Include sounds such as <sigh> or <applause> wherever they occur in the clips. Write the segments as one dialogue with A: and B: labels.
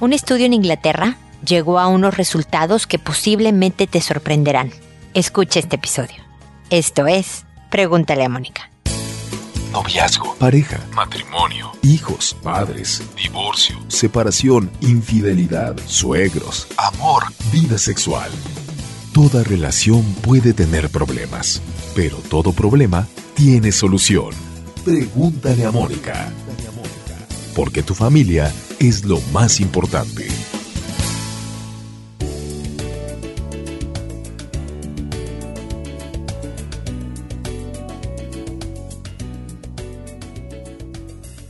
A: Un estudio en Inglaterra llegó a unos resultados que posiblemente te sorprenderán. Escucha este episodio. Esto es Pregúntale a Mónica.
B: Noviazgo, pareja, matrimonio, hijos, padres, divorcio, separación, infidelidad, suegros, amor, vida sexual. Toda relación puede tener problemas, pero todo problema tiene solución. Pregúntale a Mónica. Porque tu familia es lo más importante.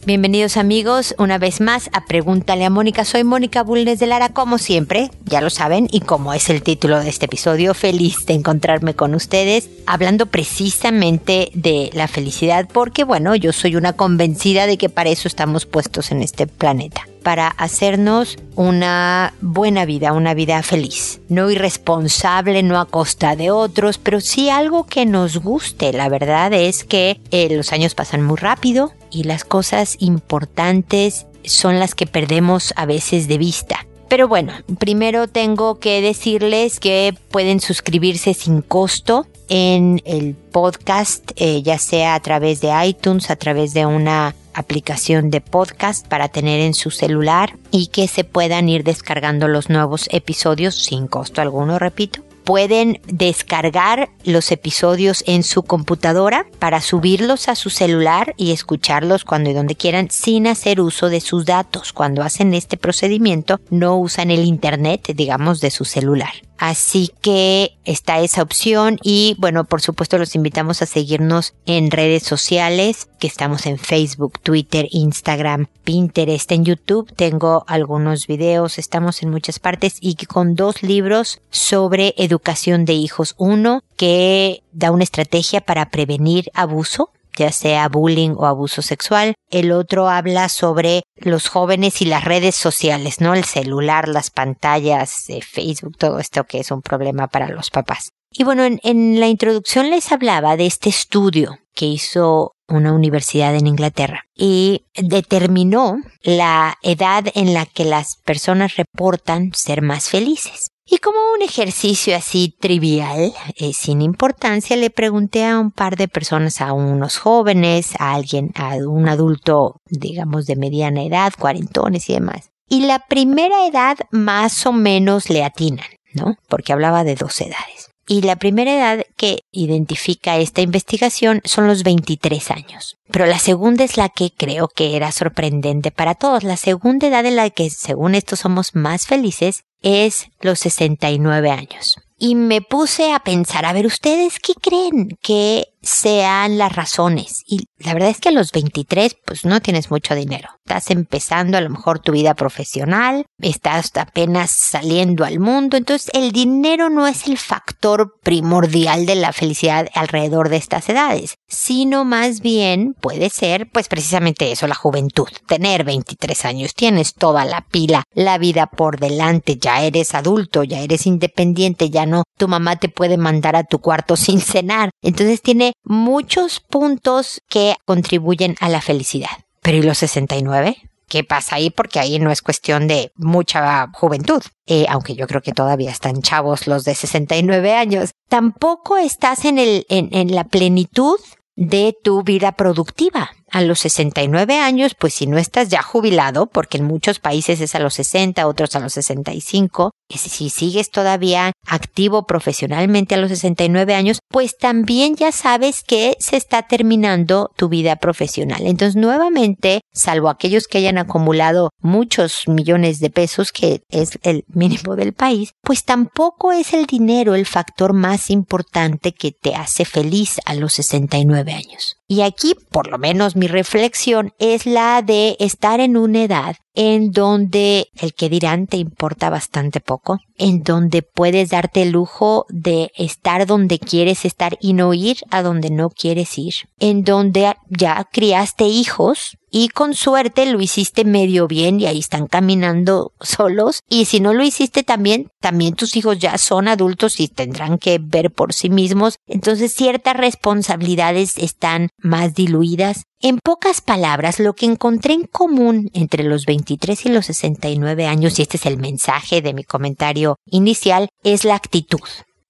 A: Bienvenidos amigos una vez más a Pregúntale a Mónica. Soy Mónica Bulnes de Lara, como siempre, ya lo saben, y como es el título de este episodio, feliz de encontrarme con ustedes, hablando precisamente de la felicidad, porque bueno, yo soy una convencida de que para eso estamos puestos en este planeta para hacernos una buena vida, una vida feliz. No irresponsable, no a costa de otros, pero sí algo que nos guste. La verdad es que eh, los años pasan muy rápido y las cosas importantes son las que perdemos a veces de vista. Pero bueno, primero tengo que decirles que pueden suscribirse sin costo en el podcast, eh, ya sea a través de iTunes, a través de una aplicación de podcast para tener en su celular y que se puedan ir descargando los nuevos episodios sin costo alguno, repito pueden descargar los episodios en su computadora para subirlos a su celular y escucharlos cuando y donde quieran sin hacer uso de sus datos. Cuando hacen este procedimiento no usan el internet, digamos, de su celular. Así que está esa opción y bueno, por supuesto los invitamos a seguirnos en redes sociales, que estamos en Facebook, Twitter, Instagram, Pinterest, en YouTube tengo algunos videos, estamos en muchas partes y con dos libros sobre educación de hijos. Uno que da una estrategia para prevenir abuso ya sea bullying o abuso sexual. El otro habla sobre los jóvenes y las redes sociales, ¿no? El celular, las pantallas, eh, Facebook, todo esto que es un problema para los papás. Y bueno, en, en la introducción les hablaba de este estudio que hizo una universidad en Inglaterra y determinó la edad en la que las personas reportan ser más felices. Y como un ejercicio así trivial, eh, sin importancia, le pregunté a un par de personas, a unos jóvenes, a alguien, a un adulto, digamos, de mediana edad, cuarentones y demás. Y la primera edad más o menos le atinan, ¿no? Porque hablaba de dos edades. Y la primera edad que identifica esta investigación son los 23 años. Pero la segunda es la que creo que era sorprendente para todos. La segunda edad en la que, según esto, somos más felices es los 69 años. Y me puse a pensar, a ver, ¿ustedes qué creen que sean las razones? Y la verdad es que a los 23, pues no tienes mucho dinero. Estás empezando a lo mejor tu vida profesional, estás apenas saliendo al mundo, entonces el dinero no es el factor primordial de la felicidad alrededor de estas edades, sino más bien puede ser, pues precisamente eso, la juventud. Tener 23 años, tienes toda la pila, la vida por delante, ya eres adulto, ya eres independiente, ya no, tu mamá te puede mandar a tu cuarto <laughs> sin cenar. Entonces tiene muchos puntos que contribuyen a la felicidad. Pero ¿y los 69? ¿Qué pasa ahí? Porque ahí no es cuestión de mucha juventud, eh, aunque yo creo que todavía están chavos los de 69 años. Tampoco estás en, el, en, en la plenitud de tu vida productiva a los 69 años, pues si no estás ya jubilado, porque en muchos países es a los 60, otros a los 65, y si sigues todavía activo profesionalmente a los 69 años, pues también ya sabes que se está terminando tu vida profesional. Entonces, nuevamente, salvo aquellos que hayan acumulado muchos millones de pesos, que es el mínimo del país, pues tampoco es el dinero el factor más importante que te hace feliz a los 69 años. Y aquí, por lo menos mi reflexión es la de estar en una edad en donde el que dirán te importa bastante poco, en donde puedes darte el lujo de estar donde quieres estar y no ir a donde no quieres ir, en donde ya criaste hijos y con suerte lo hiciste medio bien y ahí están caminando solos y si no lo hiciste también, también tus hijos ya son adultos y tendrán que ver por sí mismos, entonces ciertas responsabilidades están más diluidas. En pocas palabras, lo que encontré en común entre los 20 23 y los 69 años, y este es el mensaje de mi comentario inicial, es la actitud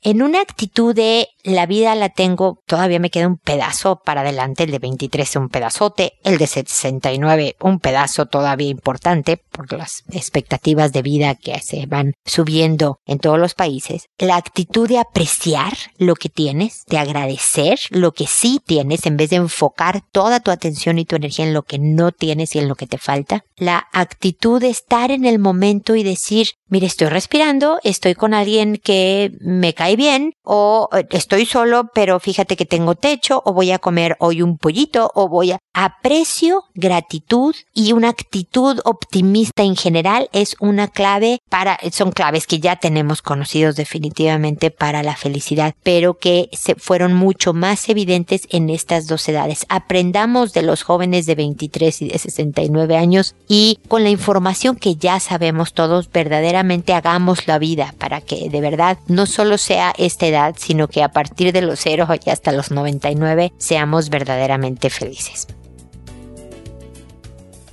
A: en una actitud de la vida la tengo, todavía me queda un pedazo para adelante, el de 23 un pedazote, el de 69 un pedazo todavía importante por las expectativas de vida que se van subiendo en todos los países. La actitud de apreciar lo que tienes, de agradecer lo que sí tienes en vez de enfocar toda tu atención y tu energía en lo que no tienes y en lo que te falta. La actitud de estar en el momento y decir, mire, estoy respirando, estoy con alguien que me cae bien, o eh, estoy solo, pero fíjate que tengo techo, o voy a comer hoy un pollito, o voy a... Aprecio, gratitud y una actitud optimista en general es una clave para, son claves que ya tenemos conocidos definitivamente para la felicidad, pero que se fueron mucho más evidentes en estas dos edades. Aprendamos de los jóvenes de 23 y de 69 años y con la información que ya sabemos todos verdaderamente hagamos la vida para que de verdad no solo sea esta edad, sino que a partir de los 0 y hasta los 99 seamos verdaderamente felices.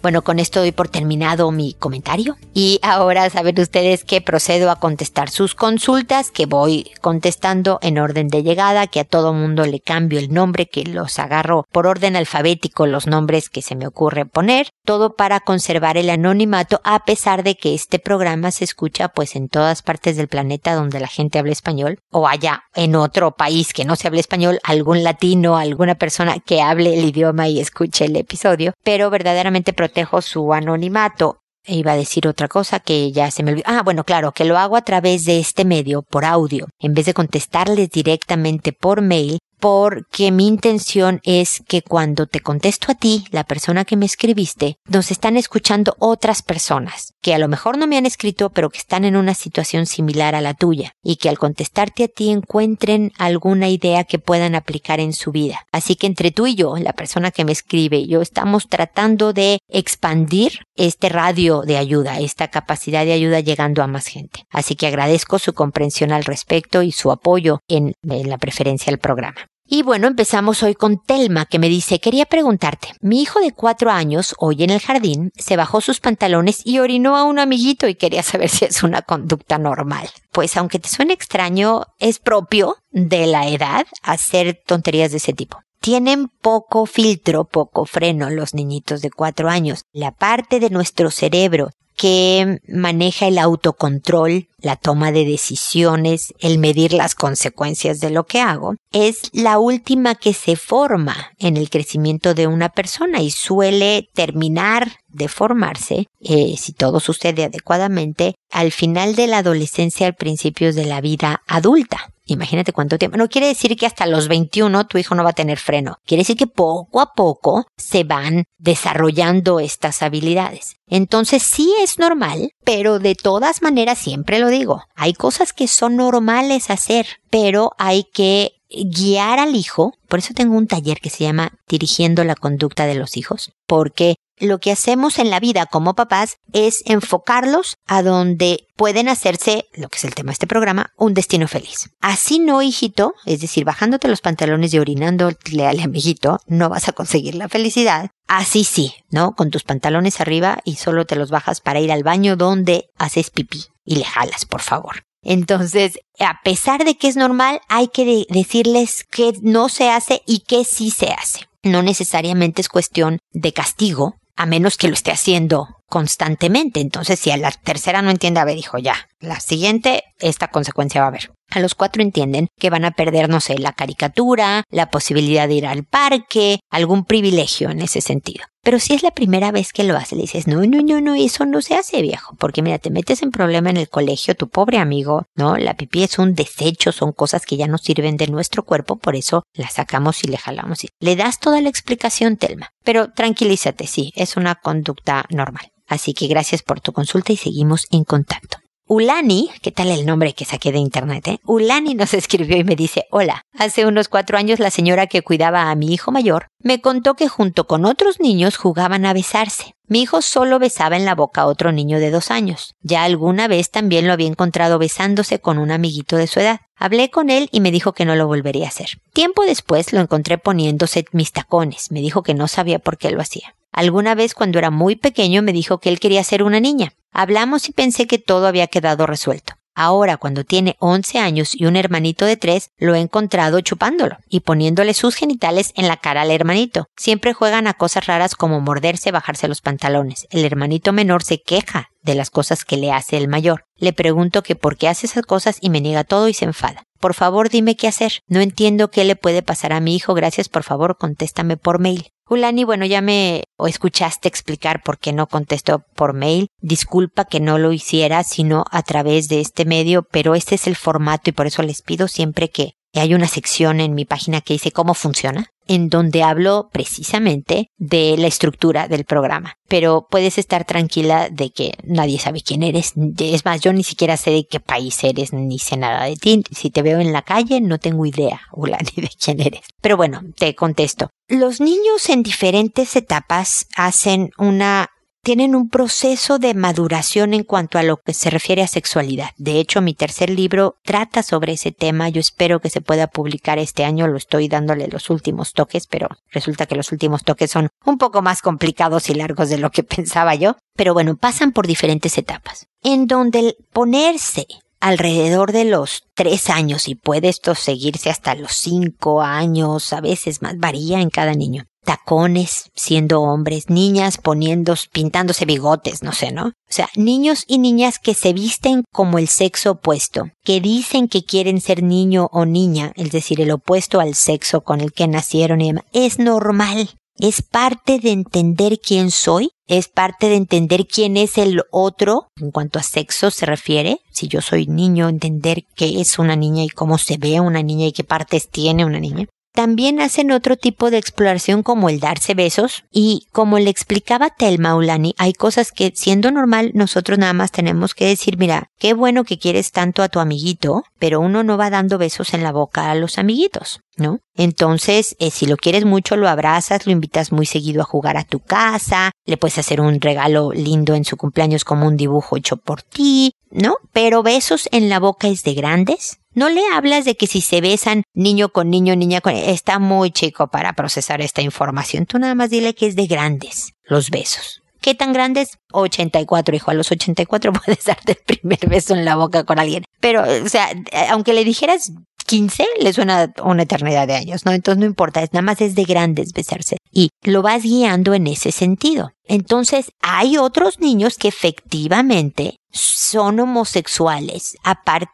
A: Bueno, con esto doy por terminado mi comentario. Y ahora saben ustedes que procedo a contestar sus consultas que voy contestando en orden de llegada, que a todo mundo le cambio el nombre, que los agarro por orden alfabético los nombres que se me ocurre poner, todo para conservar el anonimato a pesar de que este programa se escucha pues en todas partes del planeta donde la gente habla español o allá en otro país que no se hable español, algún latino, alguna persona que hable el idioma y escuche el episodio, pero verdaderamente protejo su anonimato. E iba a decir otra cosa que ya se me olvidó. Ah, bueno, claro, que lo hago a través de este medio, por audio. En vez de contestarles directamente por mail, porque mi intención es que cuando te contesto a ti, la persona que me escribiste, nos están escuchando otras personas que a lo mejor no me han escrito, pero que están en una situación similar a la tuya y que al contestarte a ti encuentren alguna idea que puedan aplicar en su vida. Así que entre tú y yo, la persona que me escribe, yo estamos tratando de expandir este radio de ayuda, esta capacidad de ayuda llegando a más gente. Así que agradezco su comprensión al respecto y su apoyo en, en la preferencia al programa. Y bueno, empezamos hoy con Telma, que me dice, quería preguntarte, mi hijo de cuatro años, hoy en el jardín, se bajó sus pantalones y orinó a un amiguito y quería saber si es una conducta normal. Pues aunque te suene extraño, es propio de la edad hacer tonterías de ese tipo. Tienen poco filtro, poco freno los niñitos de cuatro años. La parte de nuestro cerebro que maneja el autocontrol, la toma de decisiones, el medir las consecuencias de lo que hago, es la última que se forma en el crecimiento de una persona y suele terminar de formarse, eh, si todo sucede adecuadamente, al final de la adolescencia, al principio de la vida adulta. Imagínate cuánto tiempo. No quiere decir que hasta los 21 tu hijo no va a tener freno. Quiere decir que poco a poco se van desarrollando estas habilidades. Entonces sí es normal, pero de todas maneras siempre lo digo. Hay cosas que son normales hacer, pero hay que guiar al hijo. Por eso tengo un taller que se llama Dirigiendo la conducta de los hijos. Porque lo que hacemos en la vida como papás es enfocarlos a donde pueden hacerse, lo que es el tema de este programa, un destino feliz. Así no, hijito, es decir, bajándote los pantalones y orinándole al amiguito, no vas a conseguir la felicidad. Así sí, ¿no? Con tus pantalones arriba y solo te los bajas para ir al baño donde haces pipí y le jalas, por favor. Entonces, a pesar de que es normal, hay que decirles qué no se hace y qué sí se hace. No necesariamente es cuestión de castigo, a menos que lo esté haciendo constantemente. Entonces, si a la tercera no entiende, a ver, ya, la siguiente, esta consecuencia va a haber. A los cuatro entienden que van a perder, no sé, la caricatura, la posibilidad de ir al parque, algún privilegio en ese sentido. Pero si es la primera vez que lo hace, le dices, no, no, no, no, eso no se hace, viejo. Porque mira, te metes en problema en el colegio, tu pobre amigo, ¿no? La pipí es un desecho, son cosas que ya no sirven de nuestro cuerpo, por eso la sacamos y le jalamos. Le das toda la explicación, Telma. Pero tranquilízate, sí, es una conducta normal. Así que gracias por tu consulta y seguimos en contacto. Ulani, ¿qué tal el nombre que saqué de internet? Eh? Ulani nos <laughs> escribió y me dice, hola, hace unos cuatro años la señora que cuidaba a mi hijo mayor me contó que junto con otros niños jugaban a besarse. Mi hijo solo besaba en la boca a otro niño de dos años. Ya alguna vez también lo había encontrado besándose con un amiguito de su edad. Hablé con él y me dijo que no lo volvería a hacer. Tiempo después lo encontré poniéndose mis tacones. Me dijo que no sabía por qué lo hacía. Alguna vez cuando era muy pequeño me dijo que él quería ser una niña. Hablamos y pensé que todo había quedado resuelto. Ahora, cuando tiene 11 años y un hermanito de 3, lo he encontrado chupándolo y poniéndole sus genitales en la cara al hermanito. Siempre juegan a cosas raras como morderse, bajarse los pantalones. El hermanito menor se queja de las cosas que le hace el mayor. Le pregunto que por qué hace esas cosas y me niega todo y se enfada. Por favor, dime qué hacer. No entiendo qué le puede pasar a mi hijo. Gracias, por favor, contéstame por mail. Ulani, bueno, ya me o escuchaste explicar por qué no contesto por mail. Disculpa que no lo hiciera, sino a través de este medio, pero este es el formato y por eso les pido siempre que hay una sección en mi página que dice cómo funciona, en donde hablo precisamente de la estructura del programa. Pero puedes estar tranquila de que nadie sabe quién eres. Es más, yo ni siquiera sé de qué país eres, ni sé nada de ti. Si te veo en la calle, no tengo idea, <laughs> Ulani, de quién eres. Pero bueno, te contesto. Los niños en diferentes etapas hacen una tienen un proceso de maduración en cuanto a lo que se refiere a sexualidad. De hecho, mi tercer libro trata sobre ese tema. Yo espero que se pueda publicar este año. Lo estoy dándole los últimos toques, pero resulta que los últimos toques son un poco más complicados y largos de lo que <laughs> pensaba yo. Pero bueno, pasan por diferentes etapas. En donde el ponerse alrededor de los tres años y puede esto seguirse hasta los cinco años, a veces más varía en cada niño tacones siendo hombres, niñas poniendo, pintándose bigotes, no sé, ¿no? O sea, niños y niñas que se visten como el sexo opuesto, que dicen que quieren ser niño o niña, es decir, el opuesto al sexo con el que nacieron y demás, es normal. Es parte de entender quién soy, es parte de entender quién es el otro en cuanto a sexo se refiere. Si yo soy niño, entender qué es una niña y cómo se ve una niña y qué partes tiene una niña. También hacen otro tipo de exploración como el darse besos y como le explicaba Telma Ulani, hay cosas que siendo normal nosotros nada más tenemos que decir, mira, qué bueno que quieres tanto a tu amiguito, pero uno no va dando besos en la boca a los amiguitos, ¿no? Entonces, eh, si lo quieres mucho, lo abrazas, lo invitas muy seguido a jugar a tu casa, le puedes hacer un regalo lindo en su cumpleaños como un dibujo hecho por ti, ¿no? Pero besos en la boca es de grandes, no le hablas de que si se besan niño con niño, niña con... Está muy chico para procesar esta información. Tú nada más dile que es de grandes los besos. ¿Qué tan grandes? 84, hijo. A los 84 <laughs> puedes darte el primer beso en la boca con alguien. Pero, o sea, aunque le dijeras 15 le suena una eternidad de años, ¿no? Entonces no importa, es nada más es de grandes besarse y lo vas guiando en ese sentido. Entonces hay otros niños que efectivamente son homosexuales, aparte,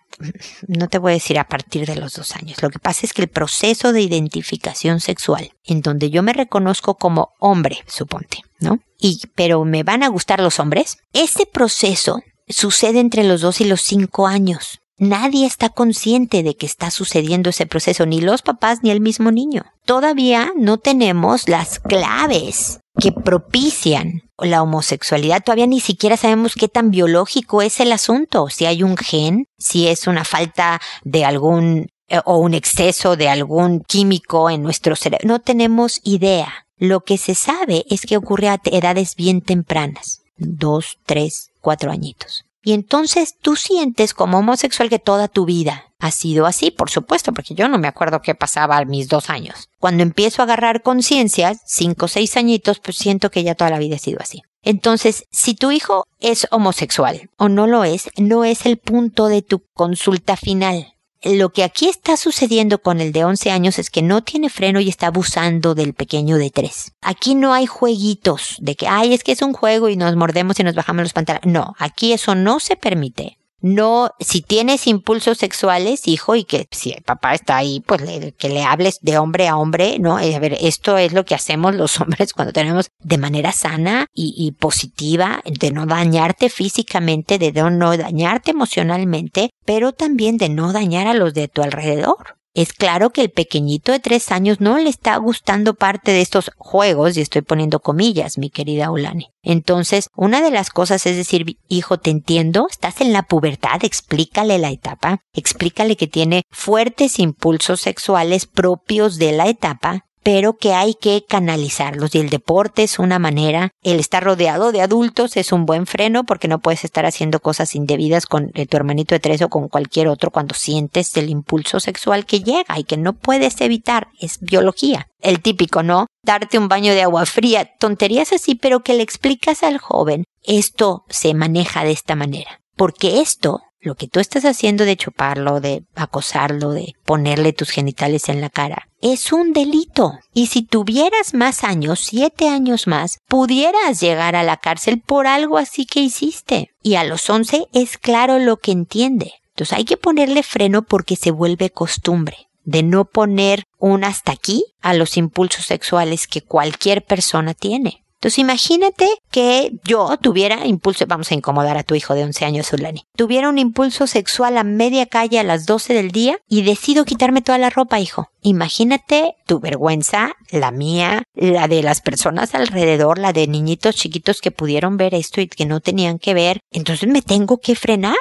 A: no te voy a decir a partir de los dos años. Lo que pasa es que el proceso de identificación sexual, en donde yo me reconozco como hombre, suponte, ¿no? Y, pero me van a gustar los hombres, ese proceso sucede entre los dos y los cinco años. Nadie está consciente de que está sucediendo ese proceso, ni los papás ni el mismo niño. Todavía no tenemos las claves que propician la homosexualidad. Todavía ni siquiera sabemos qué tan biológico es el asunto, si hay un gen, si es una falta de algún eh, o un exceso de algún químico en nuestro cerebro. No tenemos idea. Lo que se sabe es que ocurre a edades bien tempranas, dos, tres, cuatro añitos. Y entonces tú sientes como homosexual que toda tu vida ha sido así, por supuesto, porque yo no me acuerdo qué pasaba a mis dos años. Cuando empiezo a agarrar conciencia, cinco o seis añitos, pues siento que ya toda la vida ha sido así. Entonces, si tu hijo es homosexual o no lo es, no es el punto de tu consulta final lo que aquí está sucediendo con el de 11 años es que no tiene freno y está abusando del pequeño de 3. Aquí no hay jueguitos de que, ay, es que es un juego y nos mordemos y nos bajamos los pantalones. No, aquí eso no se permite no, si tienes impulsos sexuales, hijo, y que si el papá está ahí, pues que le hables de hombre a hombre, ¿no? Eh, a ver, esto es lo que hacemos los <laughs> hombres cuando tenemos de manera sana y, y positiva, de no dañarte físicamente, de no dañarte emocionalmente, pero también de no dañar a los de tu alrededor. Es claro que el pequeñito de tres años no le está gustando parte de estos juegos, y estoy poniendo comillas, mi querida Ulani. Entonces, una de las cosas es decir, hijo, te entiendo, estás en la pubertad, explícale la etapa, explícale que tiene fuertes impulsos sexuales propios de la etapa, pero que hay que canalizarlos y el deporte es una manera, el estar rodeado de adultos es un buen freno porque no puedes estar haciendo cosas indebidas con eh, tu hermanito de tres o con cualquier otro cuando sientes el impulso sexual que llega y que no puedes evitar, es biología. El típico, ¿no? Darte un baño de agua fría, tonterías así, pero que le explicas al joven, esto se maneja de esta manera. Porque esto lo que tú estás haciendo de chuparlo, de acosarlo, de ponerle tus genitales en la cara, es un delito. Y si tuvieras más años, siete años más, pudieras llegar a la cárcel por algo así que hiciste. Y a los once es claro lo que entiende. Entonces hay que ponerle freno porque se vuelve costumbre de no poner un hasta aquí a los impulsos sexuales que cualquier persona tiene. Entonces imagínate que yo tuviera impulso, vamos a incomodar a tu hijo de 11 años, Zulani, tuviera un impulso sexual a media calle a las 12 del día y decido quitarme toda la ropa, hijo. Imagínate tu vergüenza, la mía, la de las personas alrededor, la de niñitos chiquitos que pudieron ver esto y que no tenían que ver. Entonces me tengo que frenar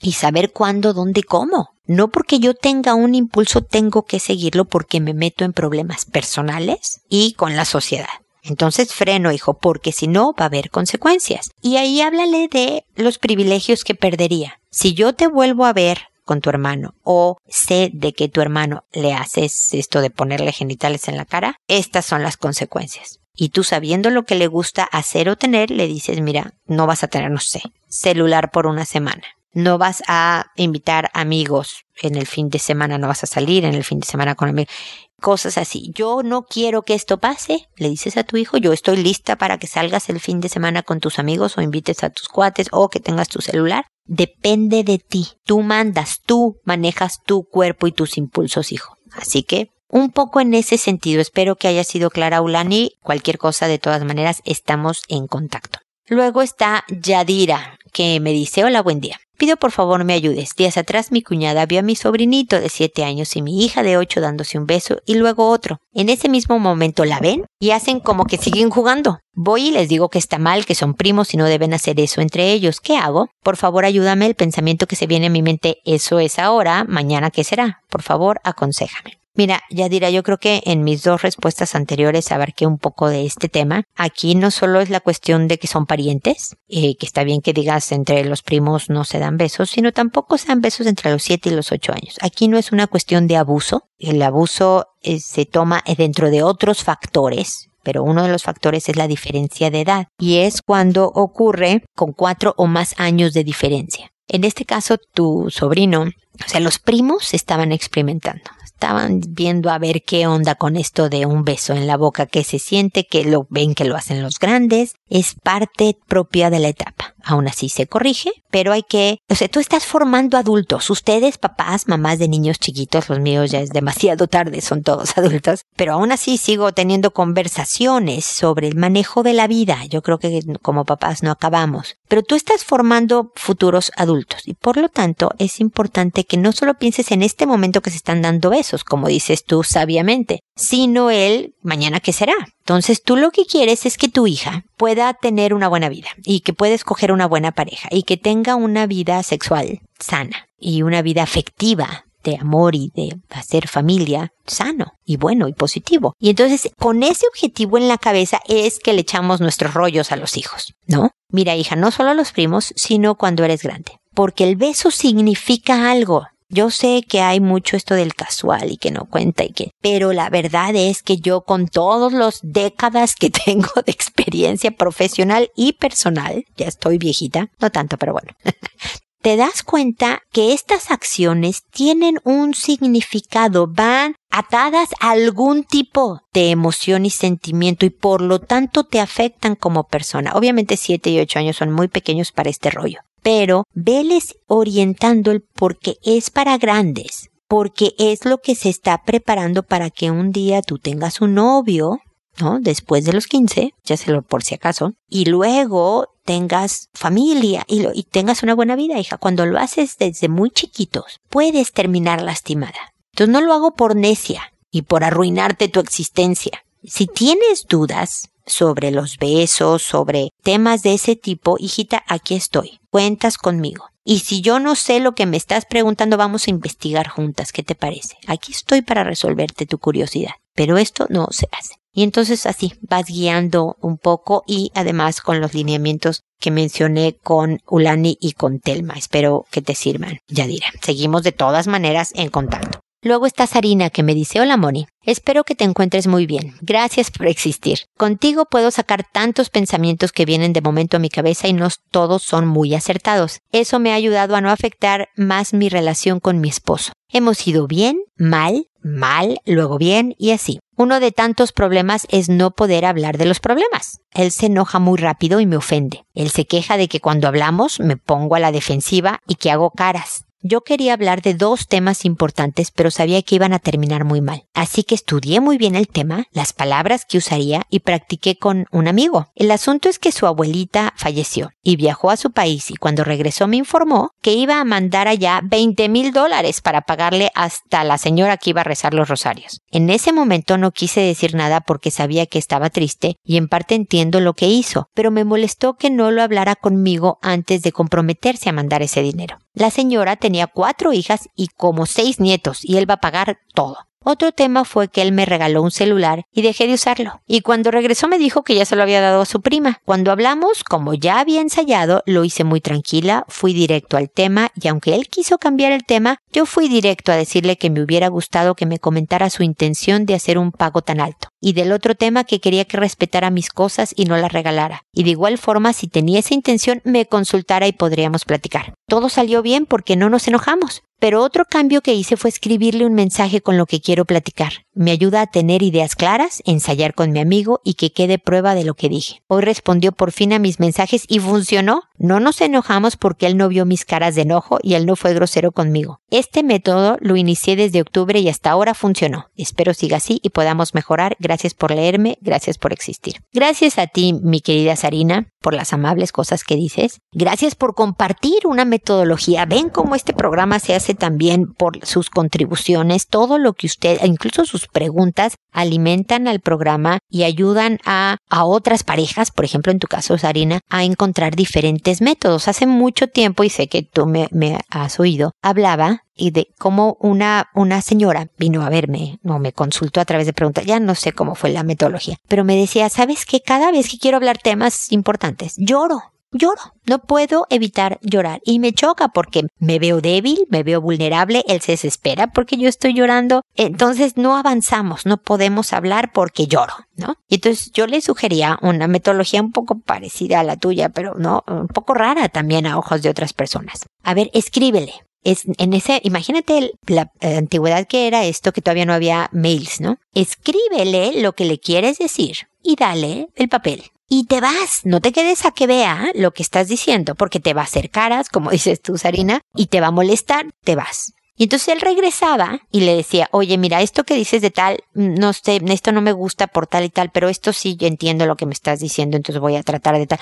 A: y saber cuándo, dónde y cómo. No porque yo tenga un impulso tengo que seguirlo porque me meto en problemas personales y con la sociedad. Entonces freno, hijo, porque si no va a haber consecuencias. Y ahí háblale de los privilegios que perdería. Si yo te vuelvo a ver con tu hermano o sé de que tu hermano le haces esto de ponerle genitales en la cara, estas son las consecuencias. Y tú sabiendo lo que le gusta hacer o tener, le dices, mira, no vas a tener, no sé, celular por una semana. No vas a invitar amigos en el fin de semana, no vas a salir en el fin de semana con amigos cosas así. Yo no quiero que esto pase, le dices a tu hijo, yo estoy lista para que salgas el fin de semana con tus amigos o invites a tus cuates o que tengas tu celular. Depende de ti. Tú mandas, tú manejas tu cuerpo y tus impulsos, hijo. Así que un poco en ese sentido. Espero que haya sido clara, Ulani. Cualquier cosa, de todas maneras, estamos en contacto. Luego está Yadira, que me dice, hola, buen día. Pido por favor me ayudes. Días atrás mi cuñada vio a mi sobrinito de siete años y mi hija de ocho dándose un beso y luego otro. En ese mismo momento la ven y hacen como que siguen jugando. Voy y les digo que está mal, que son primos y no deben hacer eso entre ellos. ¿Qué hago? Por favor ayúdame. El pensamiento que se viene a mi mente, eso es ahora, mañana qué será. Por favor, aconsejame. Mira, Yadira, yo creo que en mis dos respuestas anteriores abarqué un poco de este tema. Aquí no solo es la cuestión de que son parientes, eh, que está bien que digas entre los primos no se dan besos, sino tampoco se dan besos entre los 7 y los 8 años. Aquí no es una cuestión de abuso. El abuso eh, se toma dentro de otros factores, pero uno de los factores es la diferencia de edad y es cuando ocurre con cuatro o más años de diferencia. En este caso, tu sobrino, o sea, los primos estaban experimentando estaban viendo a ver qué onda con esto de un beso en la boca, que se siente, que lo ven que lo hacen los grandes, es parte propia de la etapa. Aún así se corrige, pero hay que, o sea, tú estás formando adultos, ustedes, papás, mamás de niños chiquitos, los míos ya es demasiado tarde, son todos <laughs> adultos, pero aún así sigo teniendo conversaciones sobre el manejo de la vida. Yo creo que como papás no acabamos, pero tú estás formando futuros adultos y por lo tanto es importante que no solo pienses en este momento que se están dando besos, como dices tú sabiamente, sino el mañana qué será. Entonces tú lo que quieres es que tu hija pueda tener una buena vida y que pueda escoger una buena pareja y que tenga una vida sexual sana y una vida afectiva de amor y de hacer familia sano y bueno y positivo. Y entonces con ese objetivo en la cabeza es que le echamos nuestros rollos a los hijos, ¿no? Mira hija, no solo a los primos, sino cuando eres grande. Porque el beso significa algo. Yo sé que hay mucho esto del casual y que no cuenta y que, pero la verdad es que yo con todos los décadas que <laughs> tengo de experiencia profesional y personal, ya estoy viejita, no tanto, pero bueno, <laughs> te das cuenta que estas acciones tienen un significado, van atadas a algún tipo de emoción y sentimiento y por lo tanto te afectan como persona. Obviamente 7 y 8 años son muy pequeños para este rollo, pero veles orientando el porque es para grandes, porque es lo que se está preparando para que un día tú tengas un novio, ¿no? Después de los 15, ya se lo por si acaso, y luego tengas familia y, y tengas una buena vida, hija. Cuando lo haces desde muy chiquitos, puedes terminar lastimada. Entonces no lo hago por necia y por arruinarte tu existencia. Si tienes dudas, sobre los besos, sobre temas de ese tipo, hijita, aquí estoy. Cuentas conmigo. Y si yo no sé lo que me estás preguntando, vamos a investigar juntas. ¿Qué te parece? Aquí estoy para resolverte tu curiosidad. pero esto no se hace. Y entonces así vas guiando un poco y además con los lineamientos que mencioné con Ulani y con Telma. Espero que te sirvan. Ya diré. Seguimos de todas maneras en contacto. Luego está Sarina que me dice, hola Moni, espero que te encuentres muy bien. Gracias por existir. Contigo puedo sacar tantos pensamientos que vienen de momento a mi cabeza y no todos son muy acertados. Eso me ha ayudado a no afectar más mi relación con mi esposo. Hemos ido bien, mal, mal, luego bien y así. Uno de tantos problemas es no poder hablar de los problemas. Él se enoja muy rápido y me ofende. Él se queja de que cuando hablamos me pongo a la defensiva y que hago caras. Yo quería hablar de dos temas importantes, pero sabía que iban a terminar muy mal. Así que estudié muy bien el tema, las palabras que usaría y practiqué con un amigo. El asunto es que su abuelita falleció y viajó a su país y cuando regresó me informó que iba a mandar allá 20 mil dólares para pagarle hasta la señora que iba a rezar los rosarios. En ese momento no quise decir nada porque sabía que estaba triste y en parte entiendo lo que hizo, pero me molestó que no lo hablara conmigo antes de comprometerse a mandar ese dinero. La señora tenía cuatro hijas y como seis nietos y él va a pagar todo. Otro tema fue que él me regaló un celular y dejé de usarlo. Y cuando regresó me dijo que ya se lo había dado a su prima. Cuando hablamos, como ya había ensayado, lo hice muy tranquila, fui directo al tema y aunque él quiso cambiar el tema, yo fui directo a decirle que me hubiera gustado que me comentara su intención de hacer un pago tan alto. Y del otro tema que quería que respetara mis cosas y no las regalara. Y de igual forma, si tenía esa intención, me consultara y podríamos platicar. Todo salió bien porque no nos enojamos. Pero otro cambio que hice fue escribirle un mensaje con lo que quiero platicar. Me ayuda a tener ideas claras, ensayar con mi amigo y que quede prueba de lo que dije. Hoy respondió por fin a mis mensajes y funcionó. No nos enojamos porque él no vio mis caras de enojo y él no fue grosero conmigo. Este método lo inicié desde octubre y hasta ahora funcionó. Espero siga así y podamos mejorar. Gracias por leerme, gracias por existir. Gracias a ti, mi querida Sarina, por las amables cosas que dices. Gracias por compartir una metodología. Ven cómo este programa se hace también por sus contribuciones, todo lo que usted, incluso sus preguntas, alimentan al programa y ayudan a, a otras parejas, por ejemplo en tu caso, Sarina, a encontrar diferentes métodos. Hace mucho tiempo, y sé que tú me, me has oído, hablaba y de cómo una, una señora vino a verme, no me consultó a través de preguntas, ya no sé cómo fue la metodología, pero me decía, ¿sabes que cada vez que quiero hablar temas importantes, lloro? Lloro. No puedo evitar llorar. Y me choca porque me veo débil, me veo vulnerable, él se desespera porque yo estoy llorando. Entonces no avanzamos, no podemos hablar porque lloro, ¿no? Y entonces yo le sugería una metodología un poco parecida a la tuya, pero no, un poco rara también a ojos de otras personas. A ver, escríbele. Es en ese, imagínate la eh, antigüedad que era esto, que todavía no había mails, ¿no? Escríbele lo que le quieres decir y dale el papel y te vas. No te quedes a que vea lo que estás diciendo, porque te va a hacer caras, como <laughs> dices tú, Sarina, y te va a molestar, te vas. Y entonces él regresaba y le decía, oye, mira, esto que dices de tal, no sé, esto no me gusta por tal y tal, pero esto sí, yo entiendo lo que me estás diciendo, entonces voy a tratar de tal.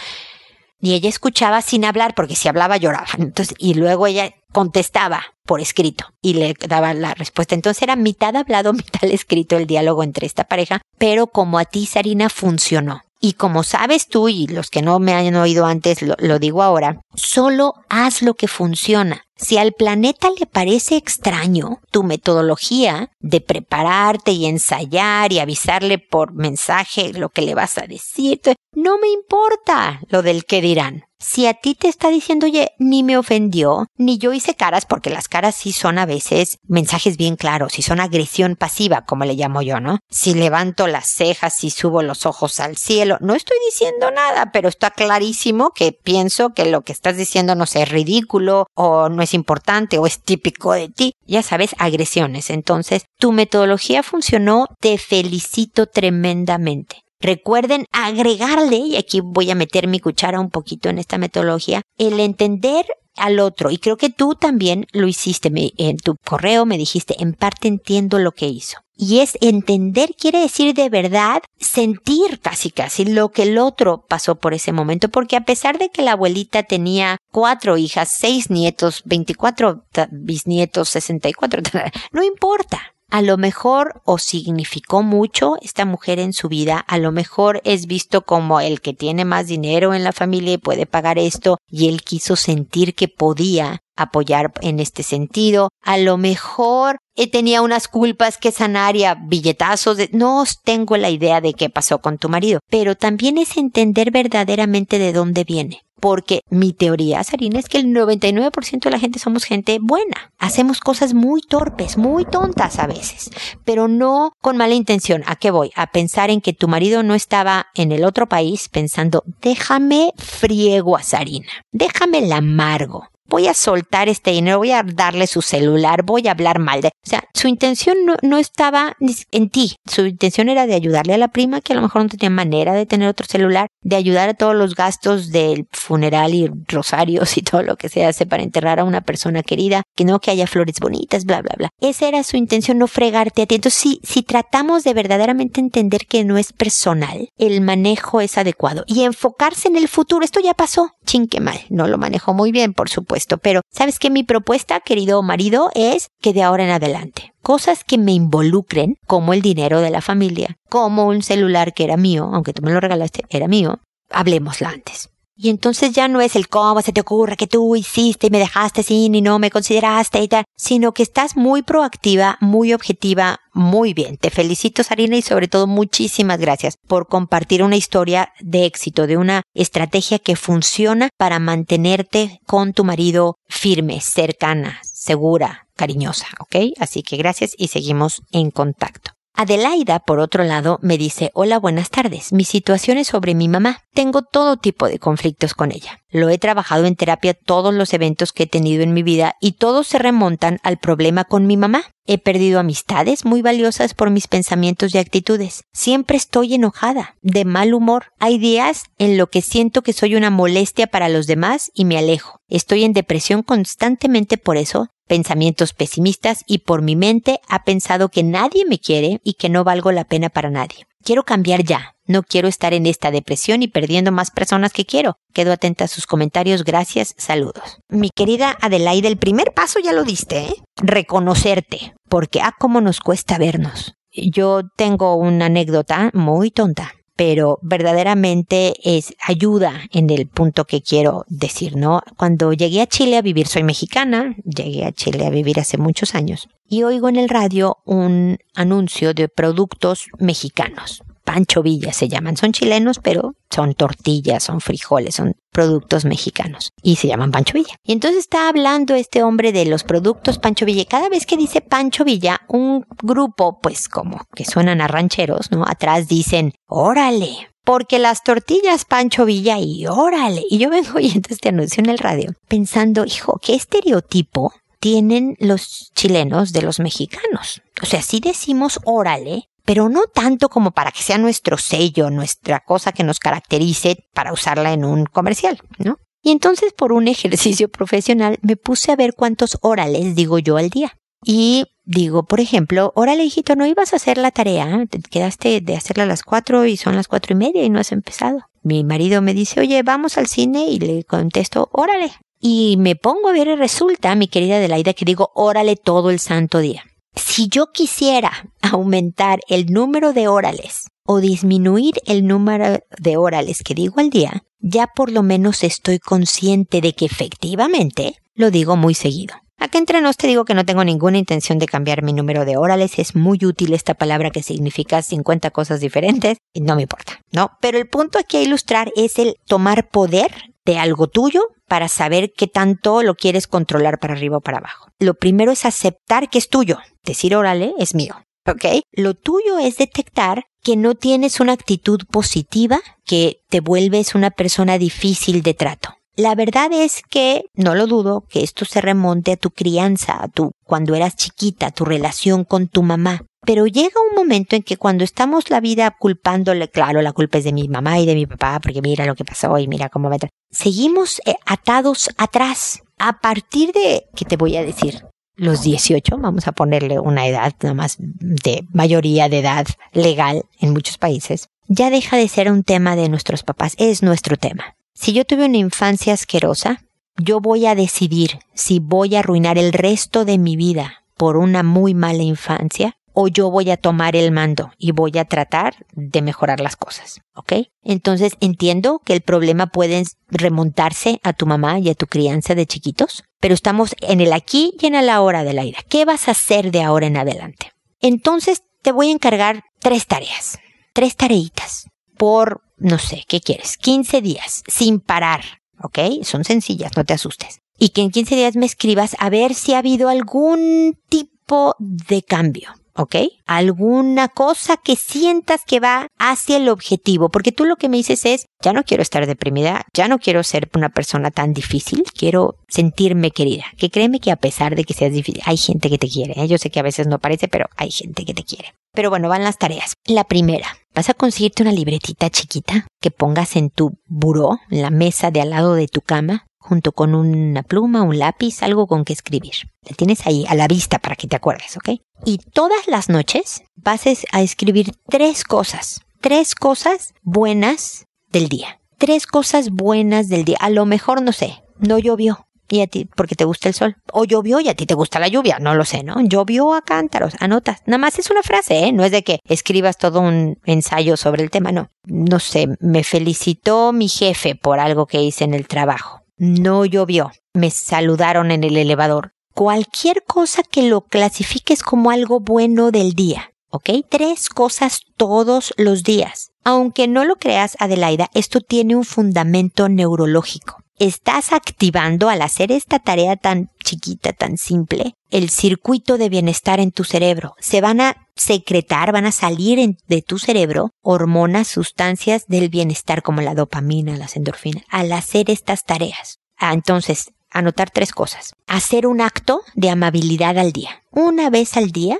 A: Y ella escuchaba sin hablar, porque si hablaba lloraba. Entonces, y luego ella contestaba por escrito y le daba la respuesta. Entonces era mitad hablado, <laughs> mitad escrito el diálogo entre esta pareja, pero como a ti, Sarina, funcionó. Y como sabes tú, y los que no me han oído antes lo, digo ahora, solo haz lo que funciona. Si al planeta le parece extraño tu metodología de prepararte y ensayar y avisarle por mensaje lo que le vas a decir, no me importa lo del que dirán. Si a ti te está diciendo, oye, ni me ofendió, ni yo hice caras, porque las caras sí son a veces mensajes bien claros, si son agresión pasiva, como le llamo yo, ¿no? Si levanto las cejas, si subo los ojos al cielo, no estoy diciendo nada, pero está clarísimo que pienso que lo que estás diciendo no sé, es ridículo o no es importante o es típico de ti. Ya sabes, agresiones. Entonces, tu metodología funcionó, te felicito tremendamente. Recuerden agregarle, y aquí voy a meter mi cuchara un poquito en esta metodología, el entender al otro. Y creo que tú también lo hiciste. en tu correo me dijiste, en parte entiendo lo que hizo. Y es entender quiere decir de verdad sentir casi casi lo que el otro pasó por ese momento, porque a pesar de que la abuelita tenía cuatro hijas, seis nietos, veinticuatro bisnietos, sesenta y cuatro, <laughs> no importa a lo mejor o significó mucho esta mujer en su vida, a lo mejor es visto como el que tiene más dinero en la familia y puede pagar esto y él quiso sentir que podía apoyar en este sentido. A lo mejor eh, tenía unas culpas que sanar y a billetazos de... No tengo la idea de qué pasó con tu marido, pero también es entender verdaderamente de dónde viene porque mi teoría, Sarina, es que el 99% de la gente somos gente buena. Hacemos cosas muy torpes, muy tontas a veces, pero no con mala intención. ¿A qué voy? A pensar en que tu marido no estaba en el otro país pensando, déjame friego a Sarina, déjame la amargo, voy a soltar este dinero, voy a darle su celular, voy a hablar mal de... O sea, su intención no, no, estaba en ti, su intención era de ayudarle a la prima que a lo mejor no tenía manera de tener otro celular, de ayudar a todos los gastos del funeral y rosarios y todo lo que se hace para enterrar a una persona querida, que no que haya flores bonitas, bla, bla, bla. Esa era su intención, no fregarte a ti. Entonces, si, si tratamos de verdaderamente entender que no es personal, el manejo es adecuado y enfocarse en el futuro, esto ya pasó, chinque mal, no lo manejo muy bien, por supuesto pero sabes que mi propuesta, querido marido, es que de ahora en adelante cosas que me involucren, como el dinero de la familia, como un celular que era mío, aunque tú me lo regalaste, era mío, hablemosla antes. Y entonces ya no es el cómo se te ocurre que tú hiciste y me dejaste sin y no me consideraste y tal, sino que estás muy proactiva, muy objetiva, muy bien. Te felicito Sarina y sobre todo muchísimas gracias por compartir una historia de éxito, de una estrategia que funciona para mantenerte con tu marido firme, cercana, segura, cariñosa, ¿ok? Así que gracias y seguimos en contacto. Adelaida, por otro lado, me dice, hola, buenas tardes. Mi situación es sobre mi mamá. Tengo todo tipo de conflictos con ella. Lo he trabajado en terapia todos los eventos que he tenido en mi vida y todos se remontan al problema con mi mamá. He perdido amistades muy valiosas por mis pensamientos y actitudes. Siempre estoy enojada, de mal humor. Hay días en lo que siento que soy una molestia para los demás y me alejo. Estoy en depresión constantemente por eso pensamientos pesimistas y por mi mente ha pensado que nadie me quiere y que no valgo la pena para nadie. Quiero cambiar ya. No quiero estar en esta depresión y perdiendo más personas que quiero. Quedo atenta a sus comentarios. Gracias. Saludos. Mi querida Adelaide, el primer paso ya lo diste, ¿eh? Reconocerte. Porque, ah, cómo nos cuesta vernos. Yo tengo una anécdota muy tonta pero verdaderamente es ayuda en el punto que quiero decir, ¿no? Cuando llegué a Chile a vivir, soy mexicana, llegué a Chile a vivir hace muchos años y oigo en el radio un anuncio de productos mexicanos. Pancho Villa se llaman. Son chilenos, pero son tortillas, son frijoles, son productos mexicanos. Y se llaman Pancho Villa. Y entonces está hablando este hombre de los productos Pancho Villa. Cada vez que dice Pancho Villa, un grupo, pues como que suenan a rancheros, ¿no? Atrás dicen, órale, porque las tortillas Pancho Villa y órale. Y yo vengo <laughs> oyendo este anuncio en el radio pensando, hijo, ¿qué estereotipo tienen los chilenos de los mexicanos? O sea, si decimos órale, pero no tanto como para que sea nuestro sello, nuestra cosa que nos caracterice para usarla en un comercial, ¿no? Y entonces por un <laughs> ejercicio profesional me puse a ver cuántos órales digo yo al día. Y digo, por ejemplo, órale hijito, no ibas a hacer la tarea, te quedaste de hacerla a las cuatro y son las cuatro y media y no has empezado. Mi marido me dice, oye, vamos al cine y le contesto, órale. Y me pongo a ver y resulta, mi querida Adelaida, que digo, órale todo el santo día si yo quisiera <laughs> aumentar el número de órales o disminuir el número de órales que digo al día, ya por lo menos estoy consciente de que efectivamente lo digo muy seguido. Acá entre nos te digo que no tengo ninguna intención de cambiar mi número de órales, es muy útil esta palabra que significa 50 cosas diferentes y no me importa, ¿no? Pero el punto aquí a ilustrar es el tomar poder de algo tuyo para saber qué tanto lo quieres controlar para arriba o para abajo. Lo primero es aceptar que es tuyo. Decir órale es mío. ¿Ok? Lo tuyo es detectar que no tienes una actitud positiva, que te vuelves una persona difícil de trato. La verdad es que, no lo dudo, que esto se remonte a tu crianza, a tu, cuando eras chiquita, tu relación con tu mamá. Pero llega un momento en que cuando estamos la vida culpándole, claro, la culpa es de mi mamá y de mi papá, porque mira lo que pasó y mira cómo va. Seguimos eh, atados atrás. A partir de, ¿qué te voy a decir? Los 18, vamos a ponerle una edad nada más de mayoría de edad legal en muchos países, ya deja de ser un tema de nuestros papás, es nuestro tema. Si yo tuve una infancia asquerosa, yo voy a decidir si voy a arruinar el resto de mi vida por una muy mala infancia o yo voy a tomar el mando y voy a tratar de mejorar las cosas, ¿ok? Entonces entiendo que el problema puede remontarse a tu mamá y a tu crianza de chiquitos, pero estamos en el aquí y en la hora de la ida. ¿Qué vas a hacer de ahora en adelante? Entonces te voy a encargar tres tareas, tres tareitas por, no sé, ¿qué quieres? 15 días, sin parar, ¿ok? Son sencillas, no te asustes. Y que en 15 días me escribas a ver si ha habido algún tipo de cambio. ¿Ok? Alguna cosa que sientas que va hacia el objetivo, porque tú lo que me dices es, ya no quiero estar deprimida, ya no quiero ser una persona tan difícil, quiero sentirme querida, que créeme que a pesar de que seas difícil, hay gente que te quiere, ¿eh? yo sé que a veces no parece, pero hay gente que te quiere. Pero bueno, van las tareas. La primera, vas a conseguirte una libretita chiquita que pongas en tu buró, en la mesa de al lado de tu cama, junto con una pluma, un lápiz, algo con que escribir. La tienes ahí a la vista para que te acuerdes, ¿ok? Y todas las noches vas a escribir tres cosas, tres cosas buenas del día. Tres cosas buenas del día. A lo mejor, no sé, no llovió, y a ti porque te gusta el sol. O llovió y a ti te gusta la lluvia, no lo sé, ¿no? Llovió a cántaros, anotas. Nada más es una frase, ¿eh? No es de que escribas todo un ensayo sobre el tema, no. No sé, me felicitó mi jefe por algo que hice en el trabajo. No llovió. Me saludaron en el elevador. Cualquier cosa que lo clasifiques como algo bueno del día. ¿Ok? Tres cosas todos los días. Aunque no lo creas, Adelaida, esto tiene un fundamento neurológico. Estás activando al hacer esta tarea tan chiquita, tan simple, el circuito de bienestar en tu cerebro. Se van a secretar, van a salir de tu cerebro hormonas, sustancias del bienestar como la dopamina, las endorfinas, al hacer estas tareas. Ah, entonces, anotar tres cosas. Hacer un acto de amabilidad al día. Una vez al día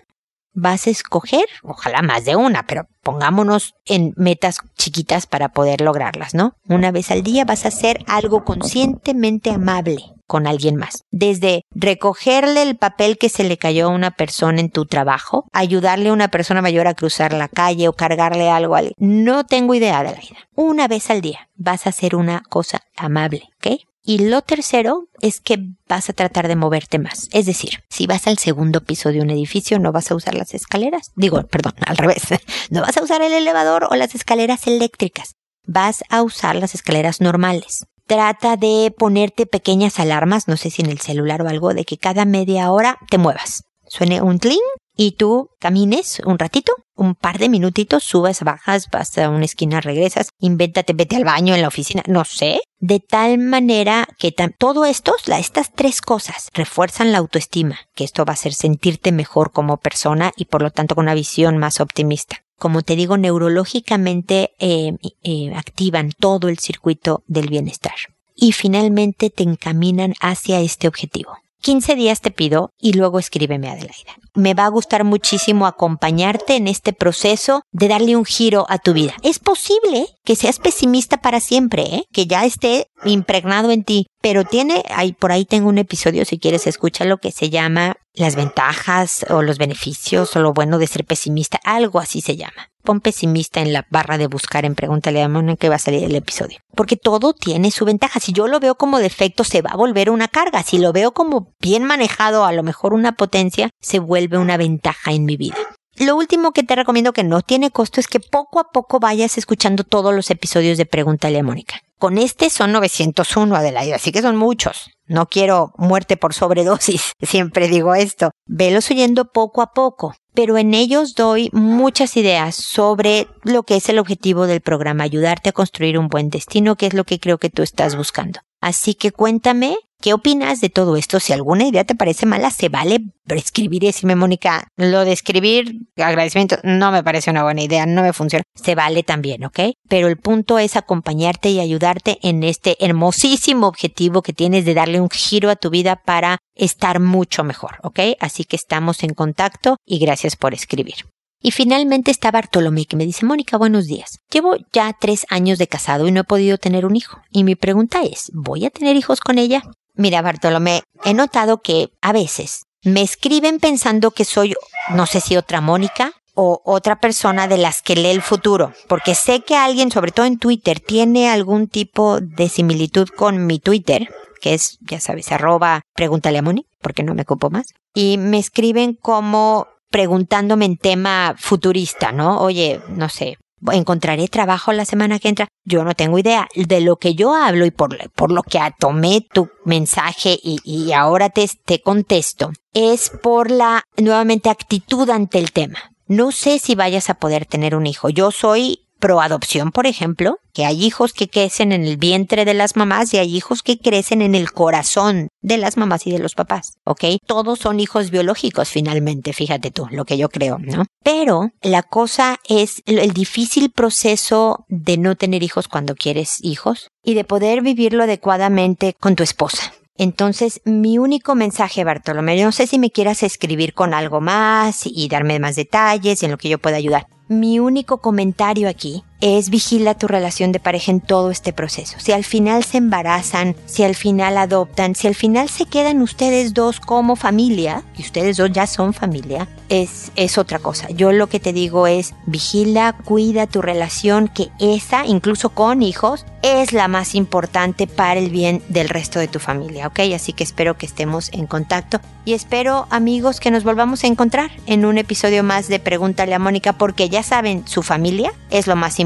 A: vas a escoger, ojalá más de una, pero pongámonos en metas chiquitas para poder lograrlas, ¿no? Una vez al día vas a hacer algo conscientemente amable con alguien más. Desde recogerle el papel que se le cayó a una persona en tu trabajo, ayudarle a una persona mayor a cruzar la calle o cargarle algo a alguien. No tengo idea de la vida. Una vez al día vas a hacer una cosa amable, ¿ok? Y lo tercero es que vas a tratar de moverte más. Es decir, si vas al segundo piso de un edificio, no vas a usar las escaleras. Digo, perdón, al revés. <laughs> No vas a usar el elevador o las escaleras eléctricas. Vas a usar las escaleras normales. Trata de ponerte pequeñas alarmas, no sé si en el celular o algo, de que cada media hora te muevas. Suene un cling y tú camines un ratito, un par de minutitos, subas, bajas, vas a una esquina, regresas, invéntate, vete al baño en la oficina, no sé, de tal manera que todo esto, estas tres cosas, refuerzan la autoestima, que esto va a hacer sentirte mejor como persona y por lo tanto con una visión más optimista. Como te digo, neurológicamente eh, eh, activan todo el circuito del bienestar y finalmente te encaminan hacia este objetivo. 15 días te pido y luego escríbeme Adelaida. Me va a gustar muchísimo acompañarte en este proceso de darle un giro a tu vida. Es posible que seas pesimista para siempre, ¿eh? que ya esté impregnado en ti, pero tiene, ahí, por ahí tengo un episodio, si quieres escúchalo, que se llama las ventajas o los beneficios o lo bueno de ser pesimista, algo así se llama pon pesimista en la barra de buscar en Pregúntale a Mona que va a salir el episodio. Porque todo tiene su ventaja. Si yo lo veo como defecto, se va a volver una carga. Si lo veo como bien manejado, a lo mejor una potencia, se vuelve una ventaja en mi vida. Lo último que te recomiendo que no tiene costo es que poco a poco vayas escuchando todos los episodios de Pregúntale a Mónica. Con este son 901, Adelaida, así que son muchos. No quiero muerte por sobredosis, <laughs> siempre digo esto. Velos oyendo poco a poco pero en ellos doy muchas ideas sobre lo que es el objetivo del programa, ayudarte a construir un buen destino, que es lo que creo que tú estás buscando. Así que cuéntame ¿Qué opinas de todo esto? Si alguna idea te parece mala, se vale escribir y decirme, Mónica, lo de escribir agradecimiento no me parece una buena idea, no me funciona. Se vale también, ¿ok? Pero el punto es acompañarte y ayudarte en este hermosísimo objetivo que tienes de darle un giro a tu vida para estar mucho mejor, ¿ok? Así que estamos en contacto y gracias por escribir. Y finalmente está Bartolomé que me dice, Mónica, buenos días. Llevo ya tres años de casado y no he podido tener un hijo. Y mi pregunta es, ¿voy a tener hijos con ella? Mira, Bartolomé, he notado que a veces me escriben pensando que soy, no sé si otra Mónica o otra persona de las que lee el futuro, porque sé que alguien, sobre todo en Twitter, tiene algún tipo de similitud con mi Twitter, que es, ya sabes, arroba pregúntale a Mónica, porque no me ocupo más, y me escriben como preguntándome en tema futurista, ¿no? Oye, no sé, ¿Encontraré trabajo la semana que entra? Yo no tengo idea. De lo que yo hablo y por, por lo que tomé tu mensaje y, y ahora te, te contesto, es por la nuevamente actitud ante el tema. No sé si vayas a poder tener un hijo. Yo soy pro adopción, por ejemplo, que hay hijos que crecen en el vientre de las mamás y hay hijos que crecen en el corazón de las mamás y de los papás, ¿ok? Todos son hijos biológicos finalmente, fíjate tú, lo que yo creo, ¿no? Pero la cosa es el difícil proceso de no tener hijos cuando quieres hijos y de poder vivirlo adecuadamente con tu esposa. Entonces, mi único mensaje, Bartolomé, no sé si me quieras escribir con algo más y darme más detalles en lo que yo pueda ayudar. Mi único comentario aquí es vigila tu relación de pareja en todo este proceso. Si al final se embarazan, si al final adoptan, si al final se quedan ustedes dos como familia, y ustedes dos ya son familia, es, es otra cosa. Yo lo que te digo es vigila, cuida tu relación, que esa, incluso con hijos, es la más importante para el bien del resto de tu familia, ¿ok? Así que espero que estemos en contacto y espero, amigos, que nos volvamos a encontrar en un episodio más de Pregúntale a Mónica, porque ya saben, su familia es lo más importante